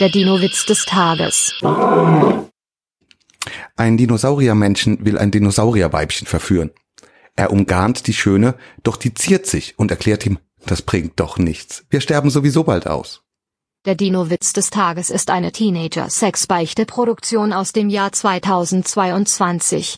Der Dino-Witz des Tages. Ein Dinosauriermenschen will ein Dinosaurierweibchen verführen. Er umgarnt die Schöne, doch die ziert sich und erklärt ihm, das bringt doch nichts. Wir sterben sowieso bald aus. Der Dino-Witz des Tages ist eine Teenager-Sex-Beichte-Produktion aus dem Jahr 2022.